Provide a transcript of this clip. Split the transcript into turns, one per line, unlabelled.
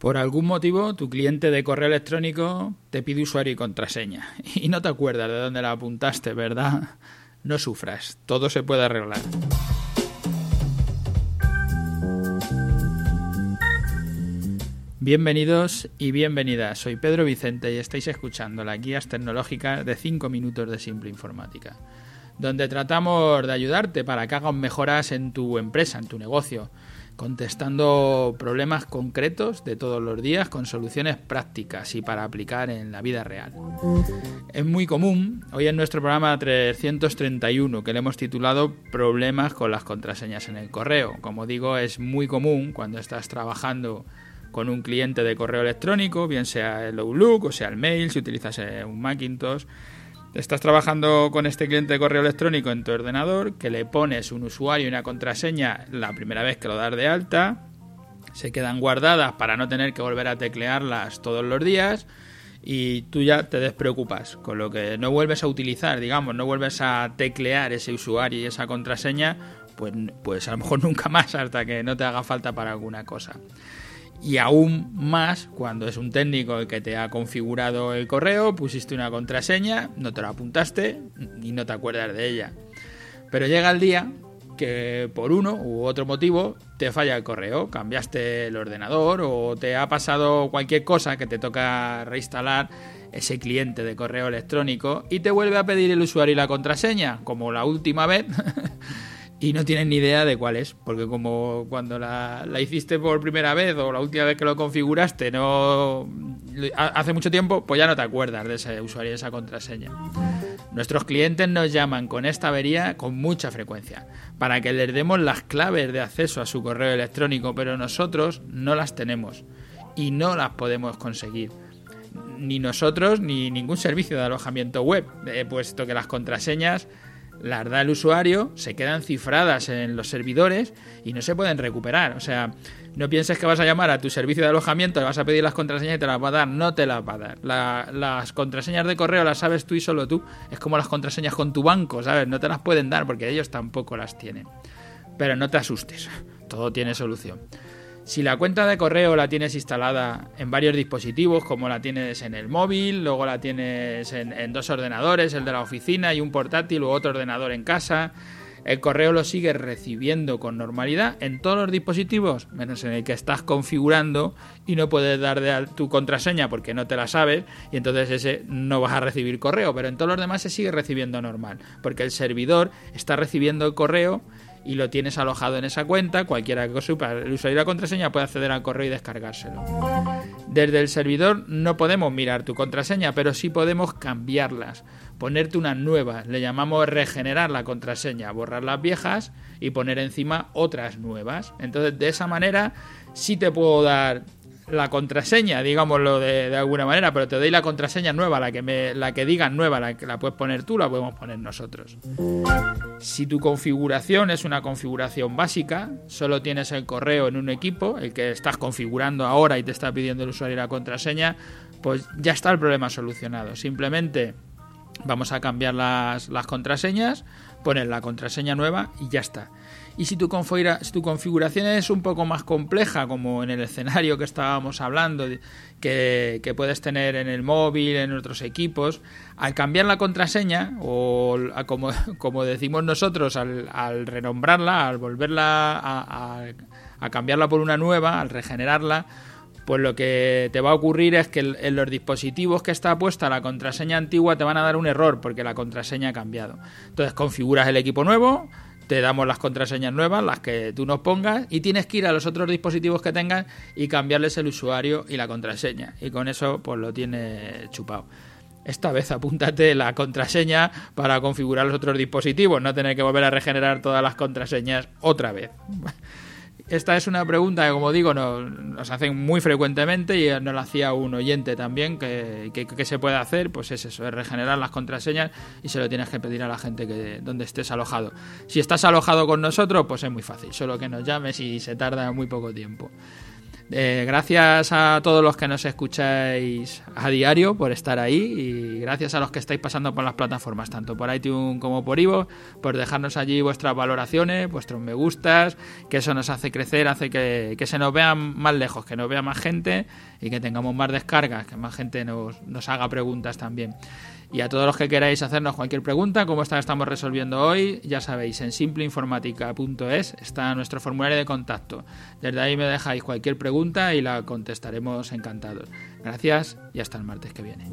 Por algún motivo, tu cliente de correo electrónico te pide usuario y contraseña y no te acuerdas de dónde la apuntaste, ¿verdad? No sufras, todo se puede arreglar. Bienvenidos y bienvenidas, soy Pedro Vicente y estáis escuchando las guías tecnológicas de 5 minutos de Simple Informática, donde tratamos de ayudarte para que hagas mejoras en tu empresa, en tu negocio, contestando problemas concretos de todos los días con soluciones prácticas y para aplicar en la vida real. Es muy común, hoy en nuestro programa 331, que le hemos titulado Problemas con las contraseñas en el correo. Como digo, es muy común cuando estás trabajando con un cliente de correo electrónico, bien sea el Outlook o sea el mail, si utilizas eh, un Macintosh, Estás trabajando con este cliente de correo electrónico en tu ordenador, que le pones un usuario y una contraseña la primera vez que lo das de alta, se quedan guardadas para no tener que volver a teclearlas todos los días y tú ya te despreocupas, con lo que no vuelves a utilizar, digamos, no vuelves a teclear ese usuario y esa contraseña, pues, pues a lo mejor nunca más hasta que no te haga falta para alguna cosa y aún más cuando es un técnico el que te ha configurado el correo, pusiste una contraseña, no te la apuntaste y no te acuerdas de ella. Pero llega el día que por uno u otro motivo te falla el correo, cambiaste el ordenador o te ha pasado cualquier cosa que te toca reinstalar ese cliente de correo electrónico y te vuelve a pedir el usuario y la contraseña, como la última vez. y no tienes ni idea de cuál es, porque como cuando la, hiciste por primera vez o la última vez que lo configuraste no hace mucho tiempo, pues ya no te acuerdas de ese usuario esa contraseña. Nuestros clientes nos llaman con esta avería con mucha frecuencia para que les demos las claves de acceso a su correo electrónico, pero nosotros no las tenemos y no las podemos conseguir ni nosotros ni ningún servicio de alojamiento web, eh, puesto que las contraseñas las da el usuario, se quedan cifradas en los servidores y no se pueden recuperar. O sea, no pienses que vas a llamar a tu servicio de alojamiento, le vas a pedir las contraseñas y te las va a dar. No te las va a dar. las contraseñas de correo las sabes tú y solo tú. Es como las contraseñas con tu banco, ¿sabes? No te las pueden dar porque ellos tampoco las tienen. Pero no te asustes, todo tiene solución. Si la cuenta de correo la tienes instalada en varios dispositivos, como la tienes en el móvil, luego la tienes en, dos ordenadores, el de la oficina y un portátil u otro ordenador en casa, el correo lo sigues recibiendo con normalidad en todos los dispositivos, menos en el que estás configurando y no puedes dar de tu contraseña porque no te la sabes y entonces ese no vas a recibir correo, pero en todos los demás se sigue recibiendo normal, porque el servidor está recibiendo el correo y lo tienes alojado en esa cuenta, cualquiera que supa el usuario y la contraseña puede acceder al correo y descargárselo. Desde el servidor no podemos mirar tu contraseña, pero sí podemos cambiarlas, ponerte unas nuevas, le llamamos regenerar la contraseña, borrar las viejas y poner encima otras nuevas. Entonces, de esa manera sí te puedo dar la contraseña, digámoslo de, alguna manera, pero te doy la contraseña nueva, la que me, la que digan nueva, la que la puedes poner tú, la podemos poner nosotros. Si tu configuración es una configuración básica, solo tienes el correo en un equipo, el que estás configurando ahora y te está pidiendo el usuario y la contraseña, pues ya está el problema solucionado. Simplemente vamos a cambiar las, contraseñas, poner la contraseña nueva y ya está. Y si tu, configuración es un poco más compleja, como en el escenario que estábamos hablando, que, puedes tener en el móvil, en otros equipos, al cambiar la contraseña, o como, decimos nosotros, al, renombrarla, al volverla a cambiarla por una nueva, al regenerarla, pues lo que te va a ocurrir es que en los dispositivos que está puesta la contraseña antigua te van a dar un error porque la contraseña ha cambiado. Entonces configuras el equipo nuevo, te damos las contraseñas nuevas, las que tú nos pongas, y tienes que ir a los otros dispositivos que tengas y cambiarles el usuario y la contraseña. Y con eso, pues lo tienes chupado. Esta vez apúntate la contraseña para configurar los otros dispositivos, no tener que volver a regenerar todas las contraseñas otra vez. Esta es una pregunta que, como digo, nos, hacen muy frecuentemente y nos la hacía un oyente también, que, se puede hacer, pues es eso, es regenerar las contraseñas y se lo tienes que pedir a la gente que donde estés alojado. Si estás alojado con nosotros, pues es muy fácil, solo que nos llames y se tarda muy poco tiempo. Eh, gracias a todos los que nos escucháis a diario por estar ahí y gracias a los que estáis pasando por las plataformas, tanto por iTunes como por Ivo, por dejarnos allí vuestras valoraciones, vuestros me gustas, que eso nos hace crecer, hace que, se nos vean más lejos, que nos vea más gente y que tengamos más descargas, que más gente nos, nos haga preguntas también. Y a todos los que queráis hacernos cualquier pregunta, como esta estamos resolviendo hoy, ya sabéis, en simpleinformática.es está nuestro formulario de contacto. Desde ahí me dejáis cualquier pregunta y la contestaremos encantados. Gracias y hasta el martes que viene.